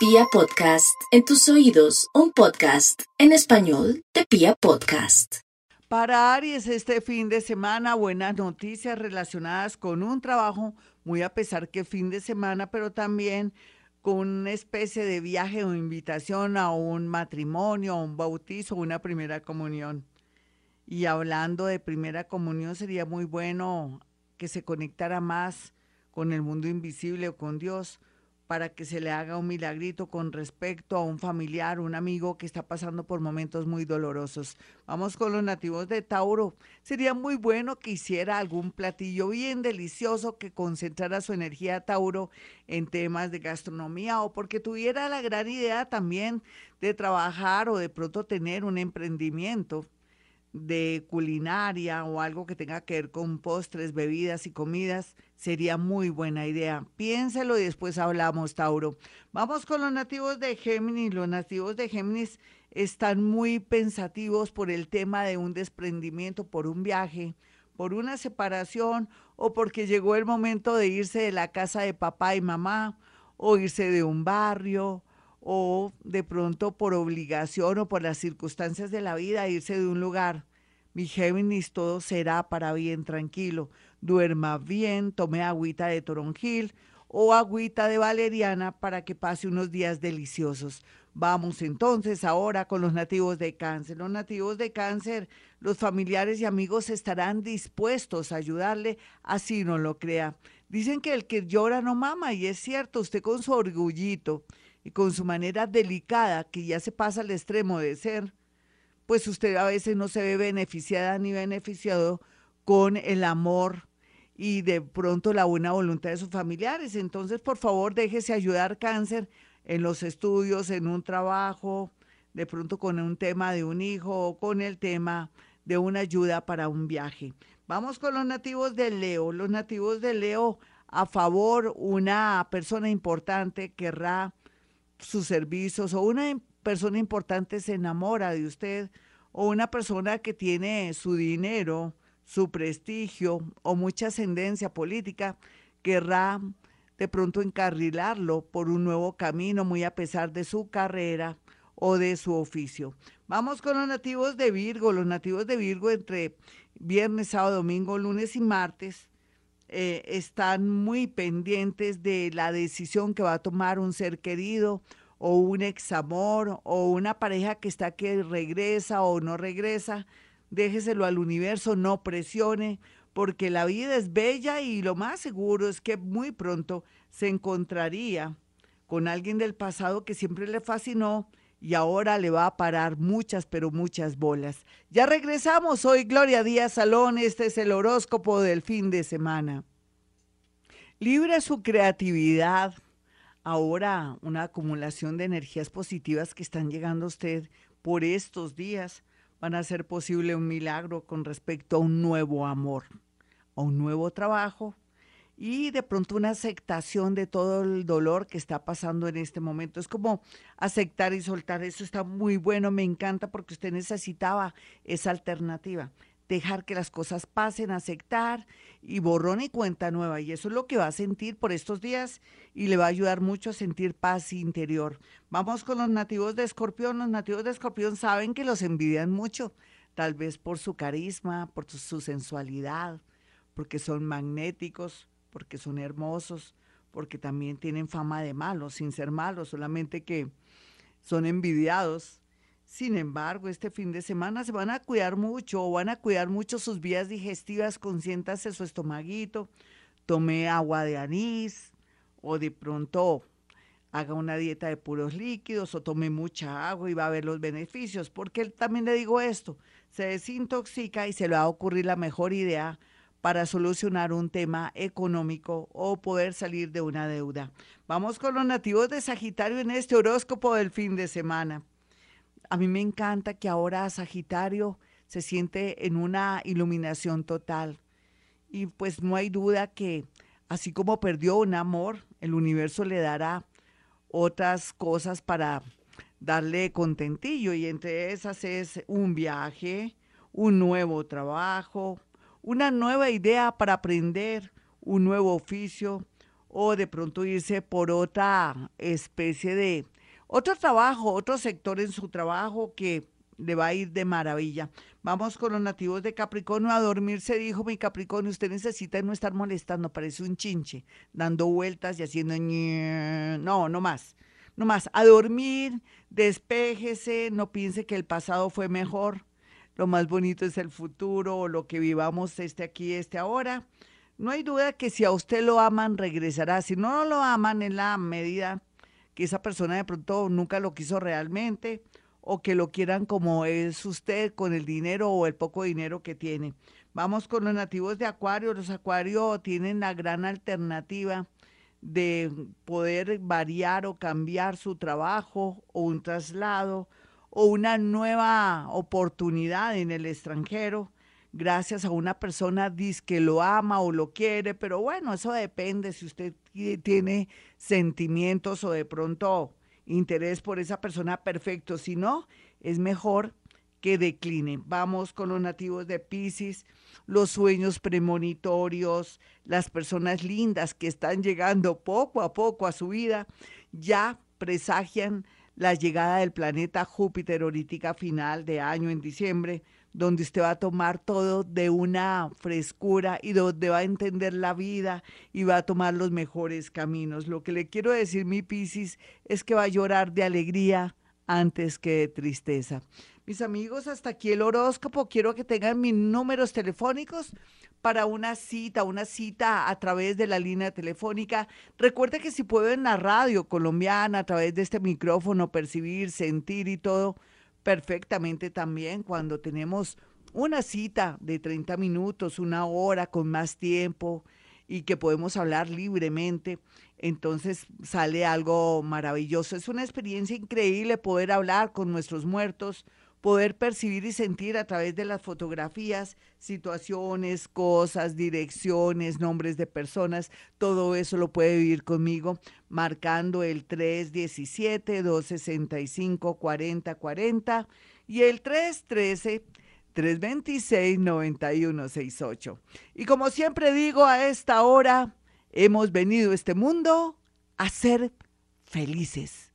Pia Podcast, en tus oídos, un podcast en español de Pia Podcast. Para Aries este fin de semana, buenas noticias relacionadas con un trabajo, muy a pesar que fin de semana, pero también con una especie de viaje o invitación a un matrimonio, un bautizo, una primera comunión. Y hablando de primera comunión, sería muy bueno que se conectara más con el mundo invisible o con Dios para que se le haga un milagrito con respecto a un familiar, un amigo que está pasando por momentos muy dolorosos. Vamos con los nativos de Tauro. Sería muy bueno que hiciera algún platillo bien delicioso que concentrara su energía Tauro en temas de gastronomía o porque tuviera la gran idea también de trabajar o de pronto tener un emprendimiento de culinaria o algo que tenga que ver con postres, bebidas y comidas, sería muy buena idea. Piénselo y después hablamos, Tauro. Vamos con los nativos de Géminis. Los nativos de Géminis están muy pensativos por el tema de un desprendimiento, por un viaje, por una separación o porque llegó el momento de irse de la casa de papá y mamá o irse de un barrio o de pronto por obligación o por las circunstancias de la vida irse de un lugar. Mi Géminis, todo será para bien tranquilo. Duerma bien, tome agüita de toronjil o agüita de valeriana para que pase unos días deliciosos. Vamos entonces ahora con los nativos de cáncer. Los nativos de cáncer, los familiares y amigos estarán dispuestos a ayudarle, así no lo crea. Dicen que el que llora no mama y es cierto, usted con su orgullito y con su manera delicada, que ya se pasa al extremo de ser, pues usted a veces no se ve beneficiada ni beneficiado con el amor y de pronto la buena voluntad de sus familiares. Entonces, por favor, déjese ayudar cáncer en los estudios, en un trabajo, de pronto con un tema de un hijo o con el tema de una ayuda para un viaje. Vamos con los nativos de Leo. Los nativos de Leo, a favor, una persona importante querrá sus servicios o una persona importante se enamora de usted o una persona que tiene su dinero, su prestigio o mucha ascendencia política querrá de pronto encarrilarlo por un nuevo camino muy a pesar de su carrera o de su oficio. Vamos con los nativos de Virgo. Los nativos de Virgo entre viernes, sábado, domingo, lunes y martes eh, están muy pendientes de la decisión que va a tomar un ser querido o un examor o una pareja que está que regresa o no regresa. Déjeselo al universo, no presione, porque la vida es bella y lo más seguro es que muy pronto se encontraría con alguien del pasado que siempre le fascinó y ahora le va a parar muchas, pero muchas bolas. Ya regresamos, hoy Gloria Díaz Salón, este es el horóscopo del fin de semana. Libre su creatividad. Ahora una acumulación de energías positivas que están llegando a usted por estos días van a hacer posible un milagro con respecto a un nuevo amor, a un nuevo trabajo, y de pronto una aceptación de todo el dolor que está pasando en este momento. Es como aceptar y soltar. Eso está muy bueno, me encanta porque usted necesitaba esa alternativa. Dejar que las cosas pasen, aceptar y borrón y cuenta nueva. Y eso es lo que va a sentir por estos días y le va a ayudar mucho a sentir paz interior. Vamos con los nativos de Escorpión. Los nativos de Escorpión saben que los envidian mucho, tal vez por su carisma, por su sensualidad, porque son magnéticos, porque son hermosos, porque también tienen fama de malos, sin ser malos, solamente que son envidiados. Sin embargo, este fin de semana se van a cuidar mucho o van a cuidar mucho sus vías digestivas, consiéntase su estomaguito, tome agua de anís o de pronto haga una dieta de puros líquidos o tome mucha agua y va a ver los beneficios, porque también le digo esto, se desintoxica y se le va a ocurrir la mejor idea para solucionar un tema económico o poder salir de una deuda. Vamos con los nativos de Sagitario en este horóscopo del fin de semana. A mí me encanta que ahora Sagitario se siente en una iluminación total. Y pues no hay duda que así como perdió un amor, el universo le dará otras cosas para darle contentillo y entre esas es un viaje, un nuevo trabajo, una nueva idea para aprender un nuevo oficio o de pronto irse por otra especie de otro trabajo, otro sector en su trabajo que le va a ir de maravilla. Vamos con los nativos de Capricornio a dormir, se dijo mi Capricornio, usted necesita no estar molestando, parece un chinche, dando vueltas y haciendo no, no más. No más, a dormir, despéjese, no piense que el pasado fue mejor. Lo más bonito es el futuro o lo que vivamos este aquí, este ahora. No hay duda que si a usted lo aman, regresará. Si no lo aman en la medida que esa persona de pronto nunca lo quiso realmente o que lo quieran como es usted con el dinero o el poco dinero que tiene. Vamos con los nativos de Acuario. Los Acuario tienen la gran alternativa de poder variar o cambiar su trabajo o un traslado o una nueva oportunidad en el extranjero gracias a una persona que lo ama o lo quiere, pero bueno, eso depende si usted tiene sentimientos o de pronto interés por esa persona, perfecto. Si no, es mejor que decline. Vamos con los nativos de Pisces, los sueños premonitorios, las personas lindas que están llegando poco a poco a su vida, ya presagian la llegada del planeta Júpiter ahorita final de año en diciembre donde usted va a tomar todo de una frescura y donde va a entender la vida y va a tomar los mejores caminos. Lo que le quiero decir, mi Piscis, es que va a llorar de alegría antes que de tristeza. Mis amigos, hasta aquí el horóscopo. Quiero que tengan mis números telefónicos para una cita, una cita a través de la línea telefónica. Recuerde que si puedo en la radio colombiana, a través de este micrófono, percibir, sentir y todo, perfectamente también cuando tenemos una cita de 30 minutos, una hora con más tiempo y que podemos hablar libremente, entonces sale algo maravilloso. Es una experiencia increíble poder hablar con nuestros muertos, poder percibir y sentir a través de las fotografías situaciones, cosas, direcciones, nombres de personas, todo eso lo puede vivir conmigo marcando el 317-265-4040 y el 313. 326-9168. Y como siempre digo, a esta hora hemos venido a este mundo a ser felices.